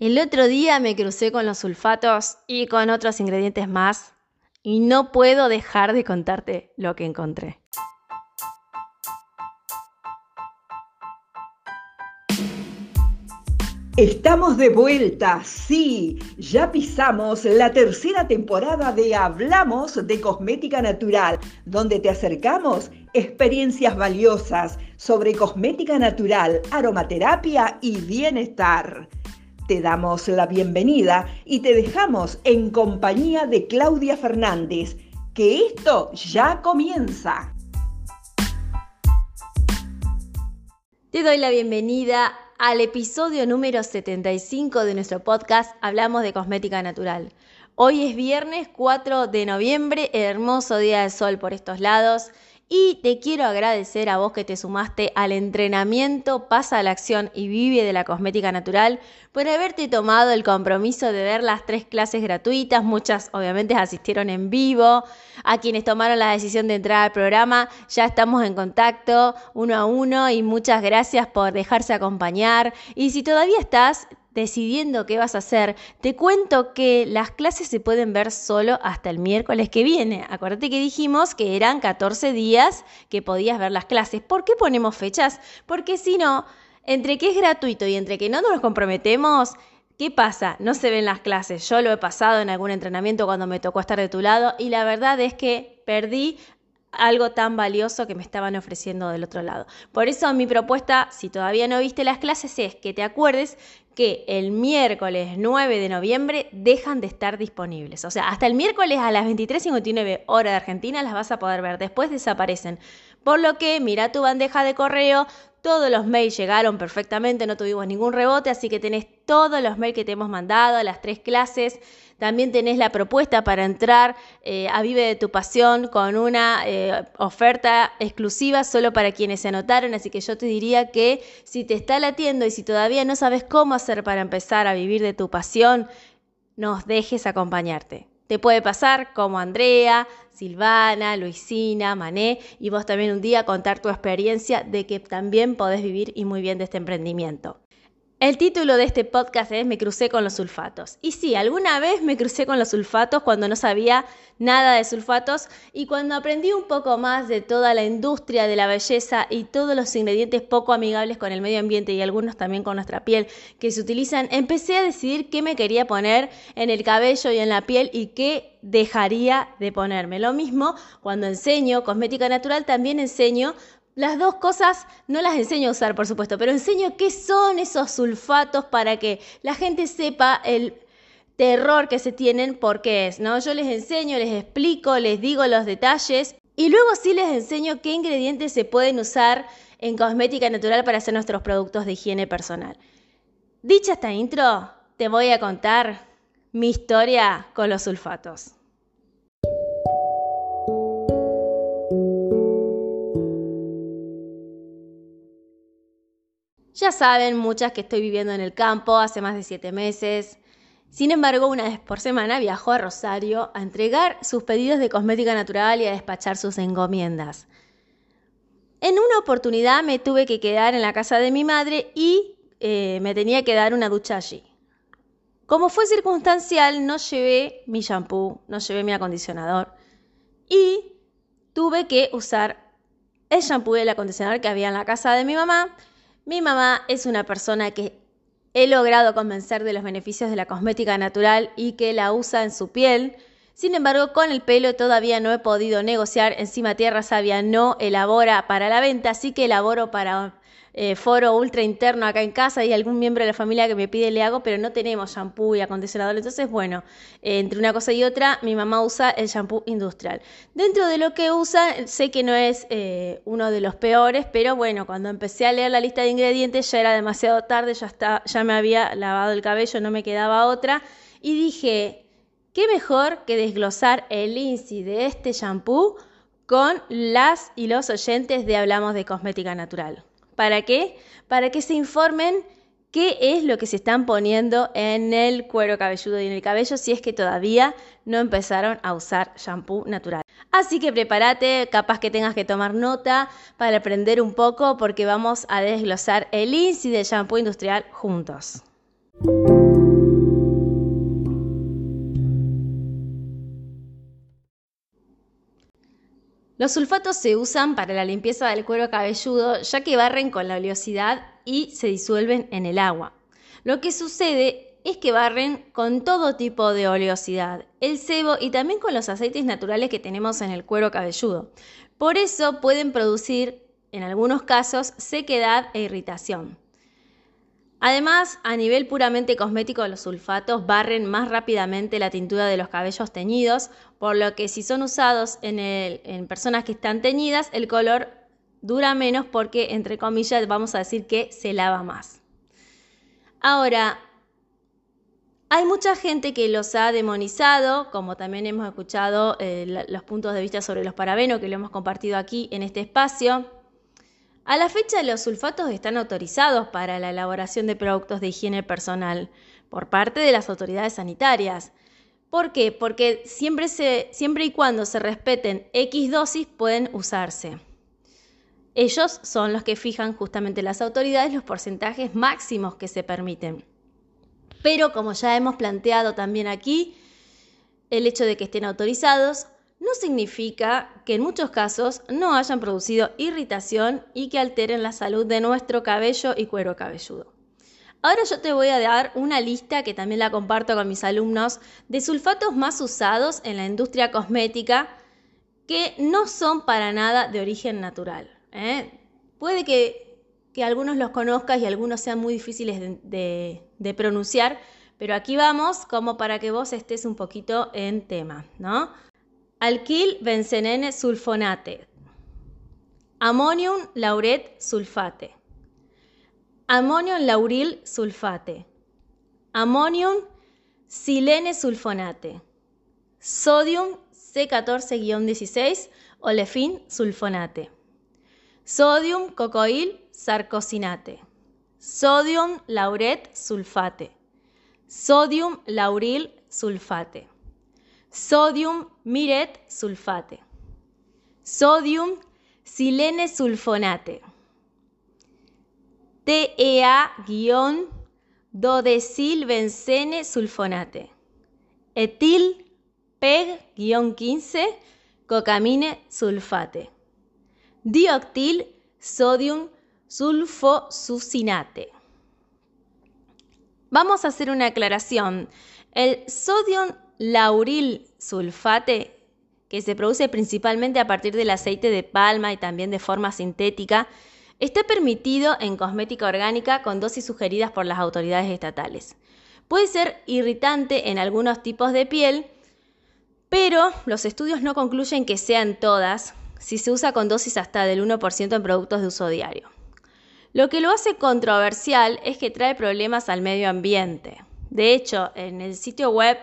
El otro día me crucé con los sulfatos y con otros ingredientes más y no puedo dejar de contarte lo que encontré. Estamos de vuelta, sí, ya pisamos la tercera temporada de Hablamos de Cosmética Natural, donde te acercamos experiencias valiosas sobre cosmética natural, aromaterapia y bienestar. Te damos la bienvenida y te dejamos en compañía de Claudia Fernández, que esto ya comienza. Te doy la bienvenida al episodio número 75 de nuestro podcast Hablamos de Cosmética Natural. Hoy es viernes 4 de noviembre, hermoso día de sol por estos lados y te quiero agradecer a vos que te sumaste al entrenamiento Pasa a la acción y vive de la cosmética natural por haberte tomado el compromiso de ver las tres clases gratuitas. Muchas obviamente asistieron en vivo. A quienes tomaron la decisión de entrar al programa, ya estamos en contacto uno a uno y muchas gracias por dejarse acompañar. Y si todavía estás, decidiendo qué vas a hacer, te cuento que las clases se pueden ver solo hasta el miércoles que viene. Acuérdate que dijimos que eran 14 días que podías ver las clases. ¿Por qué ponemos fechas? Porque si no, entre que es gratuito y entre que no nos comprometemos, ¿Qué pasa? No se ven las clases. Yo lo he pasado en algún entrenamiento cuando me tocó estar de tu lado y la verdad es que perdí algo tan valioso que me estaban ofreciendo del otro lado. Por eso mi propuesta, si todavía no viste las clases, es que te acuerdes que el miércoles 9 de noviembre dejan de estar disponibles. O sea, hasta el miércoles a las 23.59 hora de Argentina las vas a poder ver, después desaparecen. Por lo que mira tu bandeja de correo, todos los mails llegaron perfectamente, no tuvimos ningún rebote, así que tenés todos los mails que te hemos mandado, las tres clases. También tenés la propuesta para entrar eh, a Vive de tu Pasión con una eh, oferta exclusiva solo para quienes se anotaron. Así que yo te diría que si te está latiendo y si todavía no sabes cómo hacer para empezar a vivir de tu pasión, nos dejes acompañarte. Te puede pasar como Andrea, Silvana, Luisina, Mané y vos también un día contar tu experiencia de que también podés vivir y muy bien de este emprendimiento. El título de este podcast es Me crucé con los sulfatos. Y sí, alguna vez me crucé con los sulfatos cuando no sabía nada de sulfatos y cuando aprendí un poco más de toda la industria de la belleza y todos los ingredientes poco amigables con el medio ambiente y algunos también con nuestra piel que se utilizan, empecé a decidir qué me quería poner en el cabello y en la piel y qué dejaría de ponerme. Lo mismo cuando enseño cosmética natural, también enseño las dos cosas no las enseño a usar, por supuesto, pero enseño qué son esos sulfatos para que la gente sepa el terror que se tienen por qué es, ¿no? Yo les enseño, les explico, les digo los detalles y luego sí les enseño qué ingredientes se pueden usar en cosmética natural para hacer nuestros productos de higiene personal. Dicha esta intro, te voy a contar mi historia con los sulfatos. Ya saben muchas que estoy viviendo en el campo hace más de siete meses. Sin embargo, una vez por semana viajo a Rosario a entregar sus pedidos de cosmética natural y a despachar sus encomiendas. En una oportunidad me tuve que quedar en la casa de mi madre y eh, me tenía que dar una ducha allí. Como fue circunstancial, no llevé mi shampoo, no llevé mi acondicionador y tuve que usar el shampoo y el acondicionador que había en la casa de mi mamá mi mamá es una persona que he logrado convencer de los beneficios de la cosmética natural y que la usa en su piel. Sin embargo, con el pelo todavía no he podido negociar. Encima Tierra Sabia no elabora para la venta, así que elaboro para eh, foro ultra interno acá en casa y algún miembro de la familia que me pide le hago, pero no tenemos shampoo y acondicionador. Entonces, bueno, entre una cosa y otra, mi mamá usa el shampoo industrial. Dentro de lo que usa, sé que no es eh, uno de los peores, pero bueno, cuando empecé a leer la lista de ingredientes ya era demasiado tarde, ya, está, ya me había lavado el cabello, no me quedaba otra. Y dije, ¿qué mejor que desglosar el INSI de este shampoo con las y los oyentes de Hablamos de Cosmética Natural? ¿Para qué? Para que se informen qué es lo que se están poniendo en el cuero cabelludo y en el cabello si es que todavía no empezaron a usar shampoo natural. Así que prepárate, capaz que tengas que tomar nota para aprender un poco porque vamos a desglosar el INSI del shampoo industrial juntos. Los sulfatos se usan para la limpieza del cuero cabelludo ya que barren con la oleosidad y se disuelven en el agua. Lo que sucede es que barren con todo tipo de oleosidad, el sebo y también con los aceites naturales que tenemos en el cuero cabelludo. Por eso pueden producir, en algunos casos, sequedad e irritación. Además, a nivel puramente cosmético, los sulfatos barren más rápidamente la tintura de los cabellos teñidos, por lo que si son usados en, personas que están teñidas, el color dura menos porque, entre comillas, vamos a decir que se lava más. Ahora, hay mucha gente que los ha demonizado, como también hemos escuchado eh, los puntos de vista sobre los parabenos, que lo hemos compartido aquí en este espacio. A la fecha los sulfatos están autorizados para la elaboración de productos de higiene personal por parte de las autoridades sanitarias. ¿Por qué? Porque siempre, y cuando se respeten X dosis pueden usarse. Ellos son los que fijan justamente las autoridades los porcentajes máximos que se permiten. Pero como ya hemos planteado también aquí, el hecho de que estén autorizados no significa que en muchos casos no hayan producido irritación y que alteren la salud de nuestro cabello y cuero cabelludo. Ahora yo te voy a dar una lista que también la comparto con mis alumnos de sulfatos más usados en la industria cosmética que no son para nada de origen natural. ¿eh? Puede que, algunos los conozcas y algunos sean muy difíciles de, de pronunciar, pero aquí vamos como para que vos estés un poquito en tema, ¿no? Alquil benzenene sulfonate. Ammonium lauret sulfate. Ammonium lauril sulfate. Ammonium silene sulfonate. Sodium C14-16 olefin sulfonate. Sodium cocoil sarcosinate. Sodium lauret sulfate. Sodium lauril sulfate sodium miret sulfate, sodium silene sulfonate, TEA-dodecil bencene sulfonate, etil PEG-15 cocamine sulfate, dioctil sodium sulfosucinate. Vamos a hacer una aclaración. El sodium lauril sulfate, que se produce principalmente a partir del aceite de palma y también de forma sintética, está permitido en cosmética orgánica con dosis sugeridas por las autoridades estatales. Puede ser irritante en algunos tipos de piel, pero los estudios no concluyen que sean todas si se usa con dosis hasta del 1% en productos de uso diario. Lo que lo hace controversial es que trae problemas al medio ambiente. De hecho, en el sitio web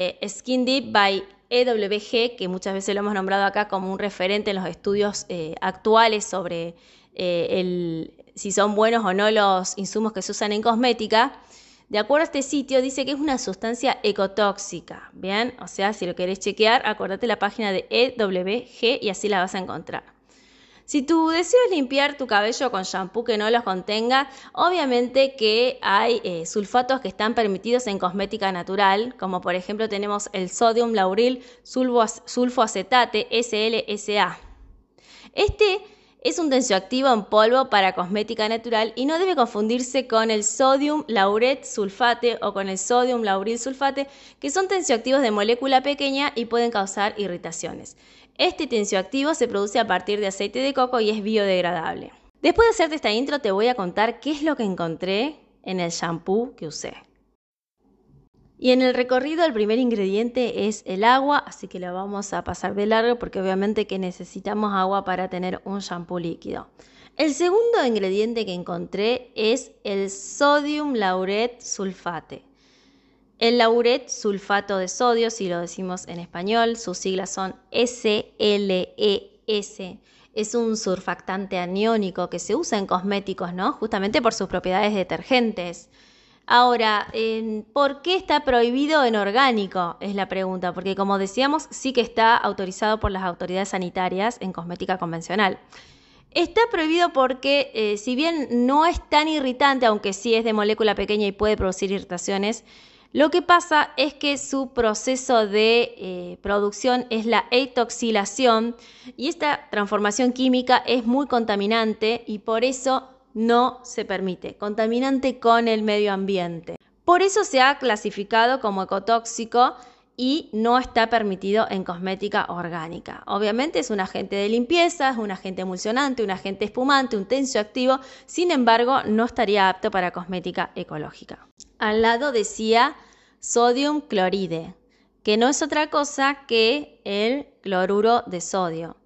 eh, Skin Deep by EWG, que muchas veces lo hemos nombrado acá como un referente en los estudios eh, actuales sobre eh, si son buenos o no los insumos que se usan en cosmética, de acuerdo a este sitio, dice que es una sustancia ecotóxica. Bien, o sea, si lo querés chequear, acordate la página de EWG y así la vas a encontrar. Si tu deseo es limpiar tu cabello con shampoo que no los contenga, obviamente que hay eh, sulfatos que están permitidos en cosmética natural, como por ejemplo tenemos el sodium lauril sulfoacetate SLSA. Este es un tensioactivo en polvo para cosmética natural y no debe confundirse con el sodium lauret sulfate o con el sodium lauril sulfate, que son tensioactivos de molécula pequeña y pueden causar irritaciones. Este tensioactivo se produce a partir de aceite de coco y es biodegradable. Después de hacerte esta intro te voy a contar qué es lo que encontré en el shampoo que usé. Y en el recorrido el primer ingrediente es el agua, así que lo vamos a pasar de largo porque obviamente que necesitamos agua para tener un shampoo líquido. El segundo ingrediente que encontré es el sodium lauret sulfate. El lauret sulfato de sodio, si lo decimos en español, sus siglas son SLES. Es un surfactante aniónico que se usa en cosméticos, ¿no? Justamente por sus propiedades detergentes. Ahora, ¿por qué está prohibido en orgánico? Es la pregunta, porque como decíamos, sí que está autorizado por las autoridades sanitarias en cosmética convencional. Está prohibido porque, eh, si bien no es tan irritante, aunque sí es de molécula pequeña y puede producir irritaciones, Lo que pasa es que su proceso de eh, producción es la etoxilación y esta transformación química es muy contaminante y por eso no se permite, contaminante con el medio ambiente. Por eso se ha clasificado como ecotóxico y no está permitido en cosmética orgánica. Obviamente es un agente de limpieza, es un agente emulsionante, un agente espumante, un tensioactivo, sin embargo no estaría apto para cosmética ecológica. Al lado decía sodium cloride, que no es otra cosa que el cloruro de sodio.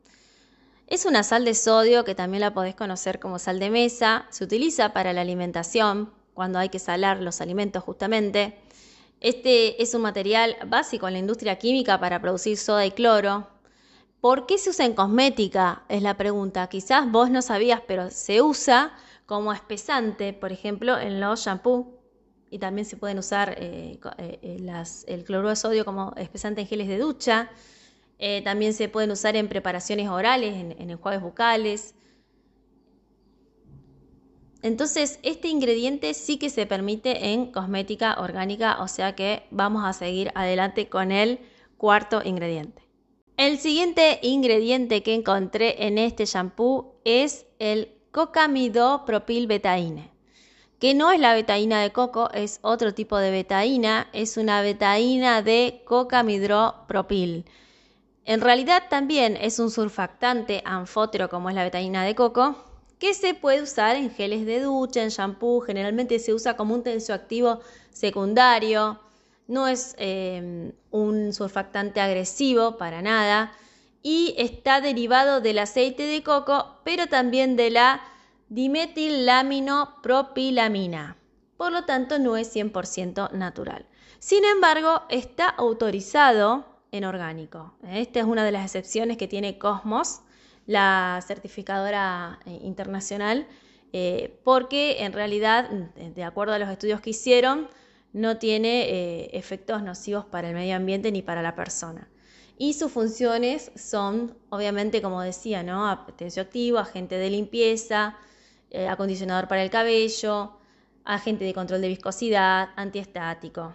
Es una sal de sodio que también la podés conocer como sal de mesa, se utiliza para la alimentación, cuando hay que salar los alimentos justamente. Este es un material básico en la industria química para producir soda y cloro. ¿Por qué se usa en cosmética? Es la pregunta. Quizás vos no sabías, pero se usa como espesante, por ejemplo, en los shampoos. Y también se pueden usar eh, eh, eh, el cloruro de sodio como espesante en geles de ducha. también se pueden usar en preparaciones orales, en, en enjuagues bucales. Entonces, este ingrediente sí que se permite en cosmética orgánica, o sea que vamos a seguir adelante con el cuarto ingrediente. El siguiente ingrediente que encontré en este shampoo es el cocamidopropilbetaine, que no es la betaína de coco, es otro tipo de betaína, es una betaína de cocamidropropil. En realidad también es un surfactante anfótero como es la betaína de coco, que se puede usar en geles de ducha, en shampoo, generalmente se usa como un tensioactivo secundario, no es em, un surfactante agresivo para nada y está derivado del aceite de coco, pero también de la dimetilaminopropilamina. Por lo tanto, no es 100% natural. Sin embargo, está autorizado en orgánico. Esta es una de las excepciones que tiene Cosmos la certificadora eh, internacional, eh, porque en realidad, de acuerdo a los estudios que hicieron, no tiene eh, efectos nocivos para el medio ambiente ni para la persona. Y sus funciones son, obviamente, como decía, ¿no? tensioactivo, agente de limpieza, acondicionador para el cabello, agente de control de viscosidad, antiestático.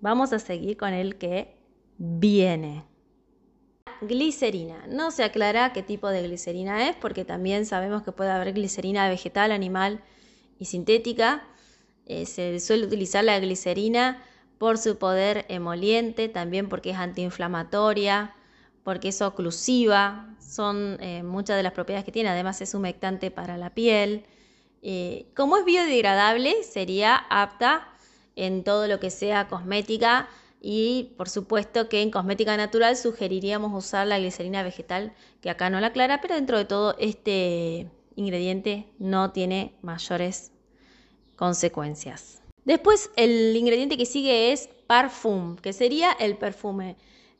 Vamos a seguir con el que viene glicerina. No se aclara qué tipo de glicerina es, porque también sabemos que puede haber glicerina vegetal, animal y sintética. Eh, se suele utilizar la glicerina por su poder emoliente, también porque es antiinflamatoria, porque es oclusiva, son eh, muchas de las propiedades que tiene, además es humectante para la piel. Eh, como es biodegradable, sería apta en todo lo que sea cosmética y por supuesto que en cosmética natural sugeriríamos usar la glicerina vegetal, que acá no la aclara, pero dentro de todo este ingrediente no tiene mayores consecuencias. Después el ingrediente que sigue es parfum, que sería el perfume.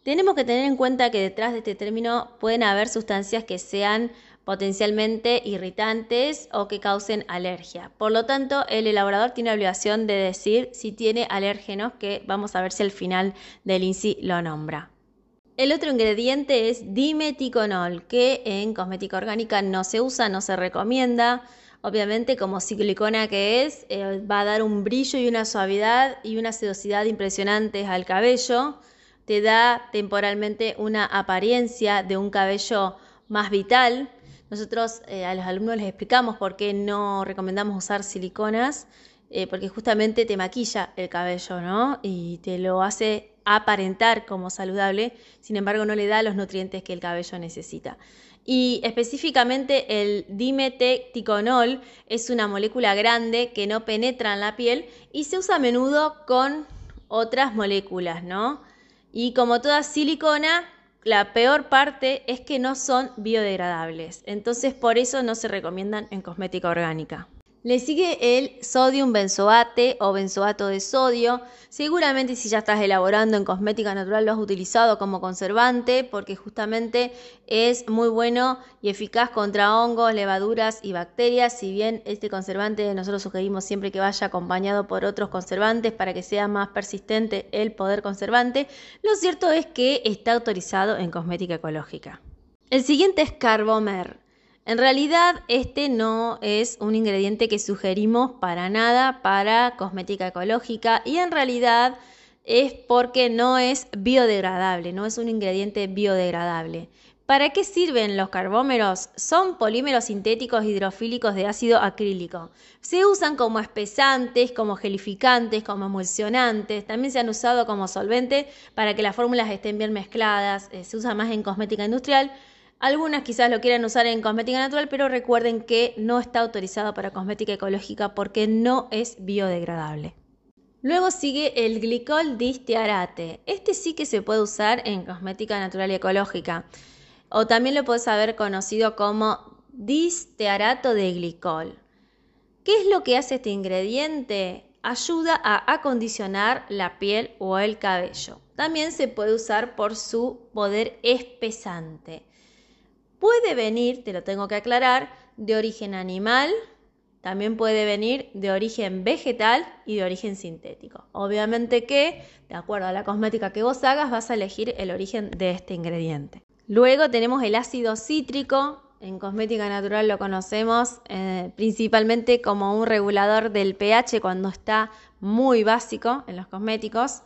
Tenemos que tener en cuenta que detrás de este término pueden haber sustancias que sean potencialmente irritantes o que causen alergia. Por lo tanto, el elaborador tiene la obligación de decir si tiene alérgenos, que vamos a ver si al final del INSI lo nombra. El otro ingrediente es dimeticonol, que en cosmética orgánica no se usa, no se recomienda. Obviamente, como silicona que es, eh, va a dar un brillo y una suavidad y una sedosidad impresionantes al cabello. Te da temporalmente una apariencia de un cabello más vital, nosotros eh, a los alumnos les explicamos por qué no recomendamos usar siliconas, eh, porque justamente te maquilla el cabello, ¿no? Y te lo hace aparentar como saludable, sin embargo no le da los nutrientes que el cabello necesita. Y específicamente el dimetecticonol es una molécula grande que no penetra en la piel y se usa a menudo con otras moléculas, ¿no? Y como toda silicona, la peor parte es que no son biodegradables, entonces por eso no se recomiendan en cosmética orgánica. Le sigue el sodium benzoate o benzoato de sodio. Seguramente si ya estás elaborando en cosmética natural lo has utilizado como conservante porque justamente es muy bueno y eficaz contra hongos, levaduras y bacterias. Si bien este conservante nosotros sugerimos siempre que vaya acompañado por otros conservantes para que sea más persistente el poder conservante, lo cierto es que está autorizado en cosmética ecológica. El siguiente es Carbomer. En realidad, este no es un ingrediente que sugerimos para nada para cosmética ecológica y en realidad es porque no es biodegradable, no es un ingrediente biodegradable. ¿Para qué sirven los carbómeros? Son polímeros sintéticos hidrofílicos de ácido acrílico. Se usan como espesantes, como gelificantes, como emulsionantes. También se han usado como solvente para que las fórmulas estén bien mezcladas. Eh, se usa más en cosmética industrial. Algunas quizás lo quieran usar en cosmética natural, pero recuerden que no está autorizado para cosmética ecológica porque no es biodegradable. Luego sigue el glicol distiarate. Este sí que se puede usar en cosmética natural y ecológica o también lo puedes haber conocido como distearato de glicol. ¿Qué es lo que hace este ingrediente? Ayuda a acondicionar la piel o el cabello. También se puede usar por su poder espesante. Puede venir, te lo tengo que aclarar, de origen animal, también puede venir de origen vegetal y de origen sintético. Obviamente que, de acuerdo a la cosmética que vos hagas, vas a elegir el origen de este ingrediente. Luego tenemos el ácido cítrico. En cosmética natural lo conocemos eh, principalmente como un regulador del pH cuando está muy básico en los cosméticos.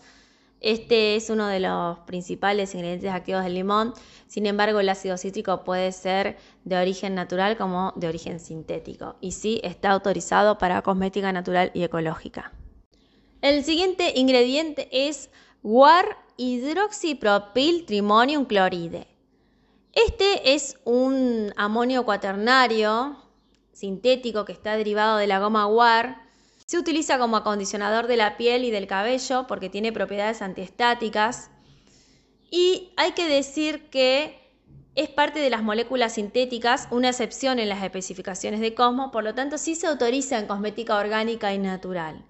Este es uno de los principales ingredientes activos del limón. Sin embargo, el ácido cítrico puede ser de origen natural como de origen sintético. Y sí está autorizado para cosmética natural y ecológica. El siguiente ingrediente es guar hidroxipropil trimonium cloride. Este es un amonio cuaternario sintético que está derivado de la goma guar. Se utiliza como acondicionador de la piel y del cabello porque tiene propiedades antiestáticas. Y hay que decir que es parte de las moléculas sintéticas, una excepción en las especificaciones de Cosmo, por lo tanto sí se autoriza en cosmética orgánica y natural.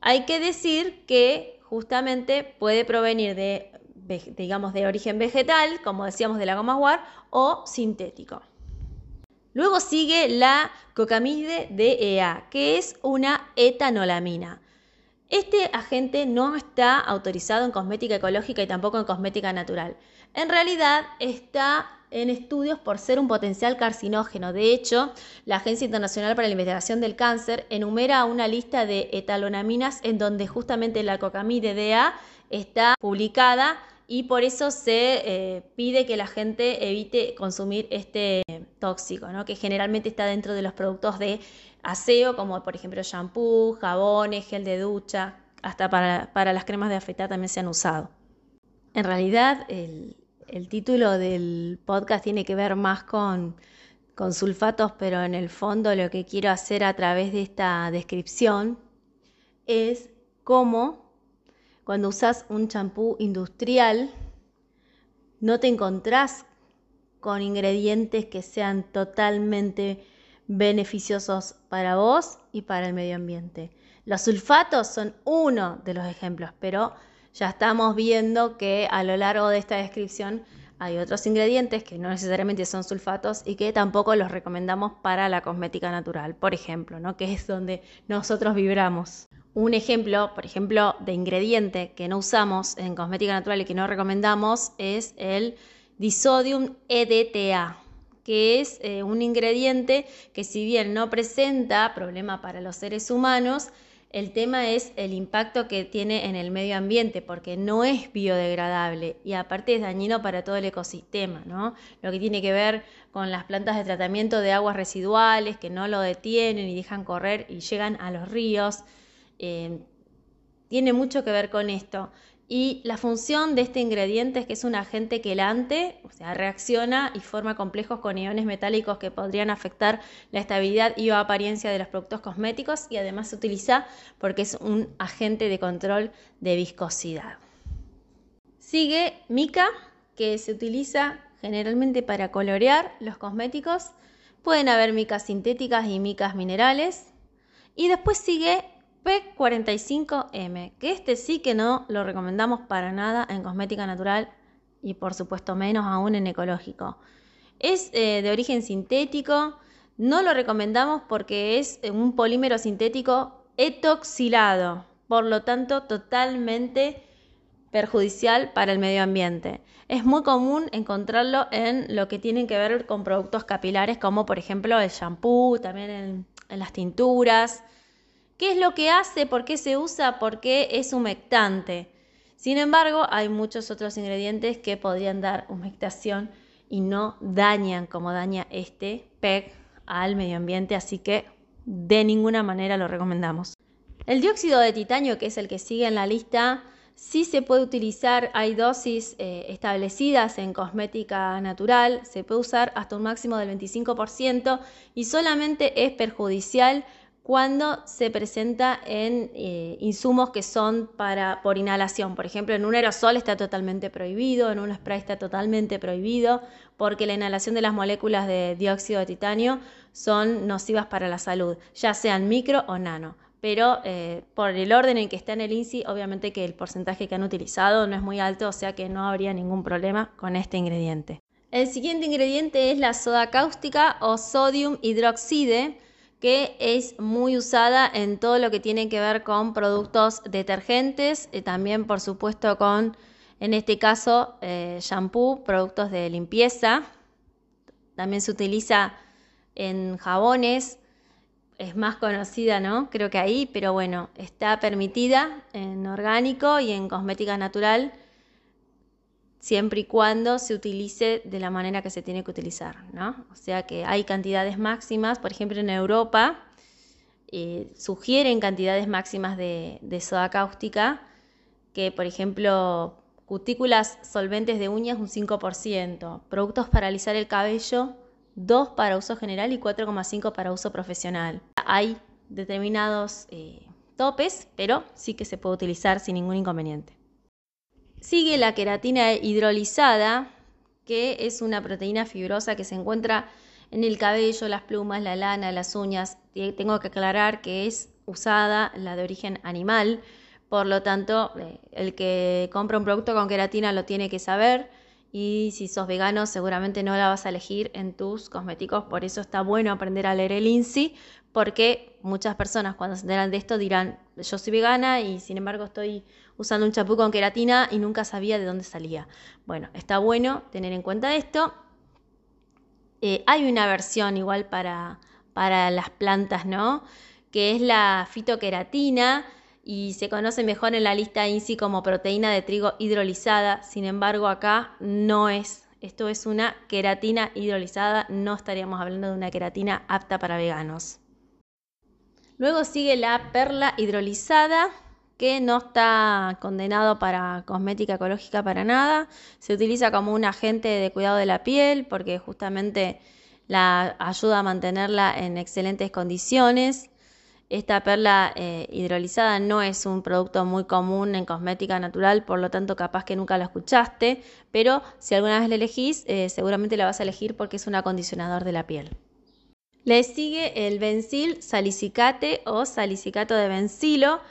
Hay que decir que justamente puede provenir de digamos, de origen vegetal, como decíamos de la goma guar, o sintético. Luego sigue la cocamide DEA, que es una etanolamina. Este agente no está autorizado en cosmética ecológica y tampoco en cosmética natural. En realidad está en estudios por ser un potencial carcinógeno. De hecho, la Agencia Internacional para la Investigación del Cáncer enumera una lista de etalonaminas en donde justamente la cocamide DEA está publicada y por eso se eh, pide que la gente evite consumir este tóxico, ¿no? que generalmente está dentro de los productos de aseo, como por ejemplo shampoo, jabones, gel de ducha, hasta para, las cremas de afeitar también se han usado. En realidad, el, título del podcast tiene que ver más con, con sulfatos, pero en el fondo lo que quiero hacer a través de esta descripción es cómo cuando usas un champú industrial, no te encontrás con ingredientes que sean totalmente beneficiosos para vos y para el medio ambiente. Los sulfatos son uno de los ejemplos, pero ya estamos viendo que a lo largo de esta descripción hay otros ingredientes que no necesariamente son sulfatos y que tampoco los recomendamos para la cosmética natural, por ejemplo, ¿no? que es donde nosotros vibramos. Un ejemplo, por ejemplo, de ingrediente que no usamos en cosmética natural y que no recomendamos es el disodium EDTA, que es eh, un ingrediente que si bien no presenta problema para los seres humanos, el tema es el impacto que tiene en el medio ambiente, porque no es biodegradable y aparte es dañino para todo el ecosistema, ¿no? Lo que tiene que ver con las plantas de tratamiento de aguas residuales que no lo detienen y dejan correr y llegan a los ríos. Eh, tiene mucho que ver con esto. Y la función de este ingrediente es que es un agente quelante, o sea, reacciona y forma complejos con iones metálicos que podrían afectar la estabilidad y o apariencia de los productos cosméticos y además se utiliza porque es un agente de control de viscosidad. Sigue mica, que se utiliza generalmente para colorear los cosméticos. Pueden haber micas sintéticas y micas minerales. Y después sigue P45M, que este sí que no lo recomendamos para nada en cosmética natural y por supuesto menos aún en ecológico. Es eh, de origen sintético, no lo recomendamos porque es un polímero sintético etoxilado, por lo tanto totalmente perjudicial para el medio ambiente. Es muy común encontrarlo en lo que tienen que ver con productos capilares como por ejemplo el shampoo, también en las tinturas. ¿Qué es lo que hace? ¿Por qué se usa? ¿Por qué es humectante? Sin embargo, hay muchos otros ingredientes que podrían dar humectación y no dañan como daña este PEG al medio ambiente, así que de ninguna manera lo recomendamos. El dióxido de titanio, que es el que sigue en la lista, sí se puede utilizar, hay dosis eh, establecidas en cosmética natural, se puede usar hasta un máximo del 25% y solamente es perjudicial cuando se presenta en eh, insumos que son para, por inhalación. Por ejemplo, en un aerosol está totalmente prohibido, en un spray está totalmente prohibido, porque la inhalación de las moléculas de dióxido de titanio son nocivas para la salud, ya sean micro o nano. Pero eh, por el orden en que está en el INSI, obviamente que el porcentaje que han utilizado no es muy alto, o sea que no habría ningún problema con este ingrediente. El siguiente ingrediente es la soda cáustica o sodium hidroxide que es muy usada en todo lo que tiene que ver con productos detergentes, y eh, también por supuesto con, en este caso, eh, shampoo, productos de limpieza. También se utiliza en jabones, es más conocida, ¿no? Creo que ahí, pero bueno, está permitida en orgánico y en cosmética natural siempre y cuando se utilice de la manera que se tiene que utilizar, ¿no? O sea que hay cantidades máximas, por ejemplo en Europa eh, sugieren cantidades máximas de, soda cáustica, que por ejemplo cutículas solventes de uñas un 5%, productos para alisar el cabello 2 para uso general y 4,5 para uso profesional. Hay determinados eh, topes, pero sí que se puede utilizar sin ningún inconveniente. Sigue la queratina hidrolizada, que es una proteína fibrosa que se encuentra en el cabello, las plumas, la lana, las uñas. Tengo que aclarar que es usada la de origen animal, por lo tanto, eh, el que compra un producto con queratina lo tiene que saber. Y si sos vegano seguramente no la vas a elegir en tus cosméticos, por eso está bueno aprender a leer el INSI, porque muchas personas cuando se enteran de esto dirán, yo soy vegana y sin embargo estoy usando un champú con queratina y nunca sabía de dónde salía. Bueno, está bueno tener en cuenta esto. Eh, hay una versión igual para, para las plantas, ¿no? Que es la fitoqueratina y se conoce mejor en la lista INSI como proteína de trigo hidrolizada. Sin embargo, acá no es. Esto es una queratina hidrolizada, no estaríamos hablando de una queratina apta para veganos. Luego sigue la perla hidrolizada, que no está condenado para cosmética ecológica para nada. Se utiliza como un agente de cuidado de la piel porque justamente la ayuda a mantenerla en excelentes condiciones. Esta perla eh, hidrolizada no es un producto muy común en cosmética natural, por lo tanto capaz que nunca lo escuchaste, pero si alguna vez la elegís, eh, seguramente la vas a elegir porque es un acondicionador de la piel. Le sigue el bencil salicicate o salicicato de bencilo.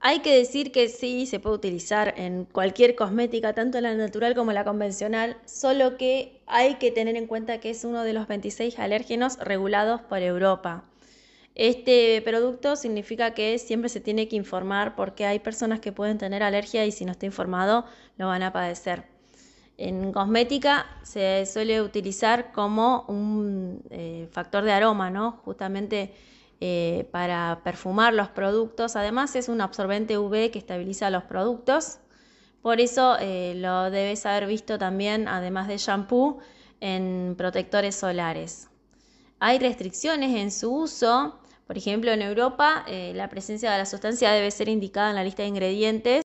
Hay que decir que sí, se puede utilizar en cualquier cosmética, tanto la natural como la convencional, solo que hay que tener en cuenta que es uno de los 26 alérgenos regulados por Europa. Este producto significa que siempre se tiene que informar porque hay personas que pueden tener alergia y si no está informado lo van a padecer. En cosmética se suele utilizar como un eh, factor de aroma, ¿no? Justamente eh, para perfumar los productos. Además es un absorbente UV que estabiliza los productos. Por eso eh, lo debes haber visto también, además de shampoo, en protectores solares. Hay restricciones en su uso. Por ejemplo, en Europa la presencia de la sustancia debe ser indicada en la lista de ingredientes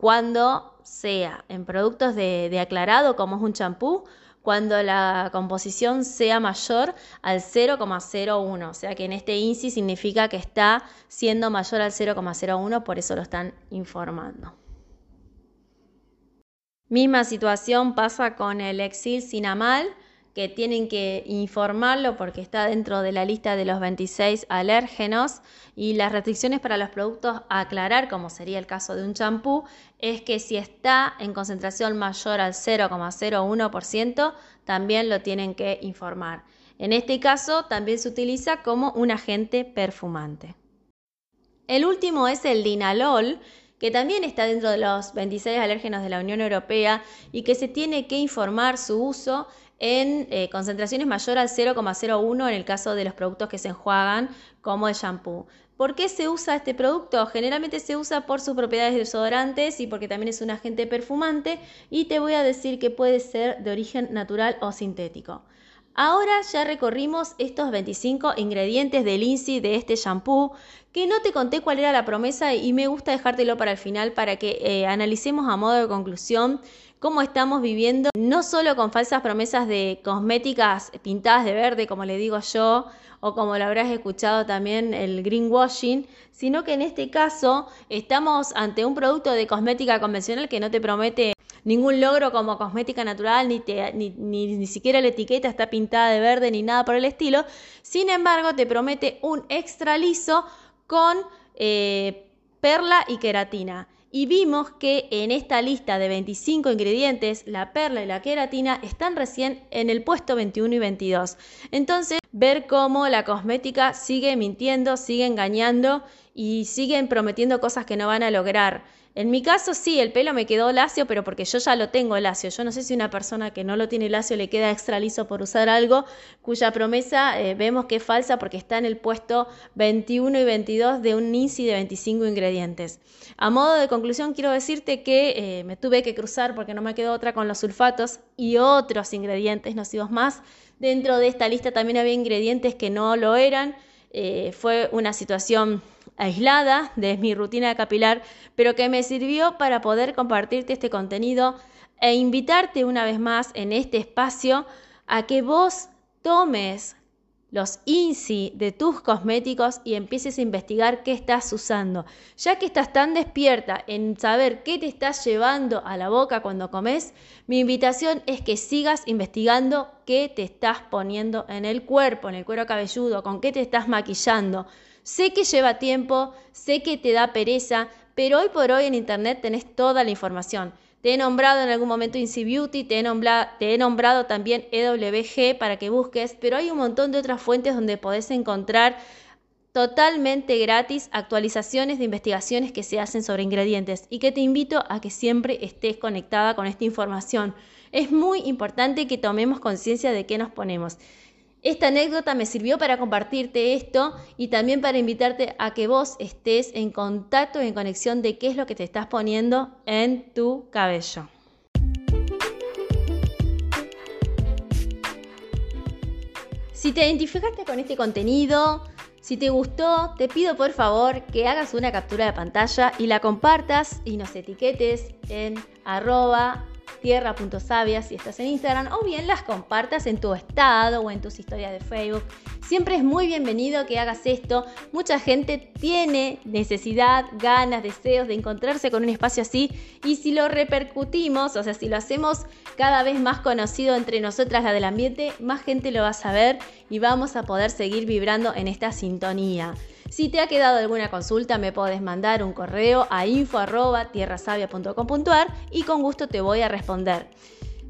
cuando sea en productos de, aclarado, como es un champú, cuando la composición sea mayor al 0,01. O sea que en este INSI significa que está siendo mayor al 0,01, por eso lo están informando. Misma situación pasa con el Exil Sinamal que tienen que informarlo porque está dentro de la lista de los 26 alérgenos y las restricciones para los productos a aclarar, como sería el caso de un champú, es que si está en concentración mayor al 0,01%, también lo tienen que informar. En este caso, también se utiliza como un agente perfumante. El último es el dinalol, que también está dentro de los 26 alérgenos de la Unión Europea y que se tiene que informar su uso en eh, concentraciones mayor al 0,01 en el caso de los productos que se enjuagan, como el shampoo. ¿Por qué se usa este producto? Generalmente se usa por sus propiedades desodorantes y porque también es un agente perfumante y te voy a decir que puede ser de origen natural o sintético. Ahora ya recorrimos estos 25 ingredientes del INSI de este shampoo, que no te conté cuál era la promesa y me gusta dejártelo para el final para que eh, analicemos a modo de conclusión cómo estamos viviendo, no solo con falsas promesas de cosméticas pintadas de verde, como le digo yo, o como lo habrás escuchado también el greenwashing, sino que en este caso estamos ante un producto de cosmética convencional que no te promete ningún logro como cosmética natural, ni, ni, siquiera la etiqueta está pintada de verde ni nada por el estilo. Sin embargo, te promete un extra liso con eh, perla y queratina y vimos que en esta lista de 25 ingredientes, la perla y la queratina están recién en el puesto 21 y 22. Entonces, ver cómo la cosmética sigue mintiendo, sigue engañando y siguen prometiendo cosas que no van a lograr. En mi caso sí, el pelo me quedó lacio, pero porque yo ya lo tengo lacio. Yo no sé si una persona que no lo tiene lacio le queda extra liso por usar algo cuya promesa eh, vemos que es falsa porque está en el puesto 21 y 22 de un INSI de 25 ingredientes. A modo de conclusión quiero decirte que eh, me tuve que cruzar porque no me quedó otra con los sulfatos y otros ingredientes nocivos más. Dentro de esta lista también había ingredientes que no lo eran. Eh, fue una situación aislada de mi rutina capilar, pero que me sirvió para poder compartirte este contenido e invitarte una vez más en este espacio a que vos tomes los INSI de tus cosméticos y empieces a investigar qué estás usando. Ya que estás tan despierta en saber qué te estás llevando a la boca cuando comes, mi invitación es que sigas investigando qué te estás poniendo en el cuerpo, en el cuero cabelludo, con qué te estás maquillando. Sé que lleva tiempo, sé que te da pereza, pero hoy por hoy en Internet tenés toda la información. Te he nombrado en algún momento Incy Beauty, te he, nombrado, te he nombrado también EWG para que busques, pero hay un montón de otras fuentes donde podés encontrar totalmente gratis actualizaciones de investigaciones que se hacen sobre ingredientes y que te invito a que siempre estés conectada con esta información. Es muy importante que tomemos conciencia de qué nos ponemos. Esta anécdota me sirvió para compartirte esto y también para invitarte a que vos estés en contacto y en conexión de qué es lo que te estás poniendo en tu cabello. Si te identificaste con este contenido, si te gustó, te pido por favor que hagas una captura de pantalla y la compartas y nos etiquetes en arroba tierra.savia si estás en Instagram o bien las compartas en tu estado o en tus historias de Facebook. Siempre es muy bienvenido que hagas esto. Mucha gente tiene necesidad, ganas, deseos de encontrarse con un espacio así y si lo repercutimos, o sea, si lo hacemos cada vez más conocido entre nosotras, la del ambiente, más gente lo va a saber y vamos a poder seguir vibrando en esta sintonía. Si te ha quedado alguna consulta, me puedes mandar un correo a info.tierrasavia.com.ar y con gusto te voy a responder.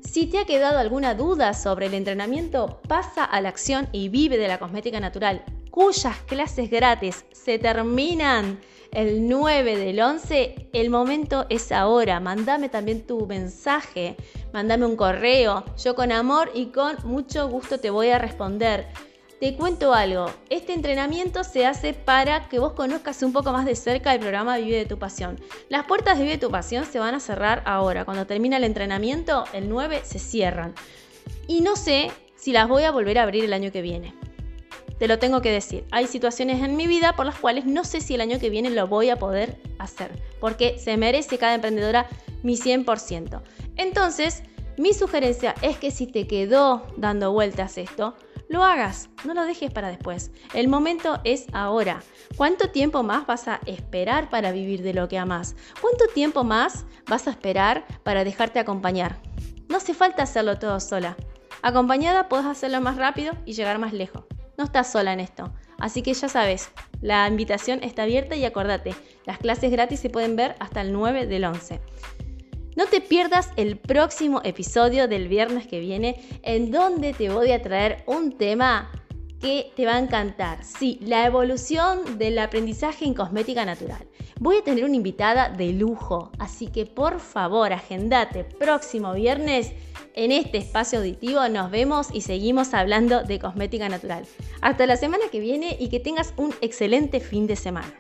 Si te ha quedado alguna duda sobre el entrenamiento, pasa a la acción y vive de la cosmética natural, cuyas clases gratis se terminan el 9 del 11. El momento es ahora. Mándame también tu mensaje, mándame un correo. Yo con amor y con mucho gusto te voy a responder. Te cuento algo, este entrenamiento se hace para que vos conozcas un poco más de cerca el programa Vive de tu Pasión. Las puertas de Vive de tu Pasión se van a cerrar ahora, cuando termina el entrenamiento, el 9 se cierran. Y no sé si las voy a volver a abrir el año que viene. Te lo tengo que decir, hay situaciones en mi vida por las cuales no sé si el año que viene lo voy a poder hacer, porque se merece cada emprendedora mi 100%. Entonces, mi sugerencia es que si te quedó dando vueltas esto, lo hagas, no lo dejes para después. El momento es ahora. ¿Cuánto tiempo más vas a esperar para vivir de lo que amas? ¿Cuánto tiempo más vas a esperar para dejarte acompañar? No hace falta hacerlo todo sola. Acompañada puedes hacerlo más rápido y llegar más lejos. No estás sola en esto. Así que ya sabes, la invitación está abierta y acordate, las clases gratis se pueden ver hasta el 9 del 11. No te pierdas el próximo episodio del viernes que viene en donde te voy a traer un tema que te va a encantar. Sí, la evolución del aprendizaje en cosmética natural. Voy a tener una invitada de lujo, así que por favor, agendate próximo viernes en este espacio auditivo. Nos vemos y seguimos hablando de cosmética natural. Hasta la semana que viene y que tengas un excelente fin de semana.